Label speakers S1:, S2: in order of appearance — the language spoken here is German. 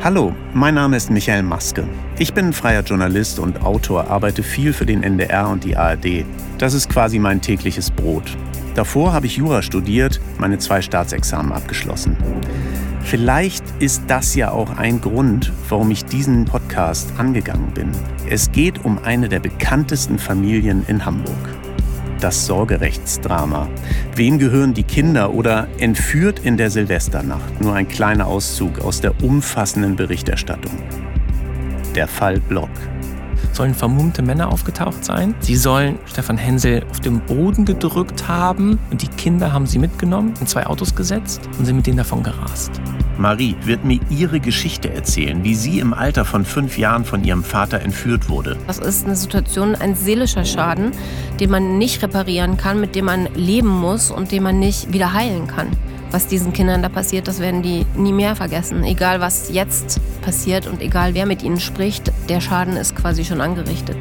S1: Hallo, mein Name ist Michael Maske. Ich bin freier Journalist und Autor, arbeite viel für den NDR und die ARD. Das ist quasi mein tägliches Brot. Davor habe ich Jura studiert, meine zwei Staatsexamen abgeschlossen. Vielleicht ist das ja auch ein Grund, warum ich diesen Podcast angegangen bin. Es geht um eine der bekanntesten Familien in Hamburg. Das Sorgerechtsdrama. Wem gehören die Kinder oder entführt in der Silvesternacht? Nur ein kleiner Auszug aus der umfassenden Berichterstattung. Der Fall Block
S2: sollen vermummte Männer aufgetaucht sein. Sie sollen Stefan Hensel auf dem Boden gedrückt haben und die Kinder haben sie mitgenommen, in zwei Autos gesetzt und sind mit denen davon gerast.
S1: Marie wird mir ihre Geschichte erzählen, wie sie im Alter von fünf Jahren von ihrem Vater entführt wurde.
S3: Das ist eine Situation, ein seelischer Schaden, den man nicht reparieren kann, mit dem man leben muss und den man nicht wieder heilen kann was diesen Kindern da passiert, das werden die nie mehr vergessen. Egal was jetzt passiert und egal wer mit ihnen spricht, der Schaden ist quasi schon angerichtet.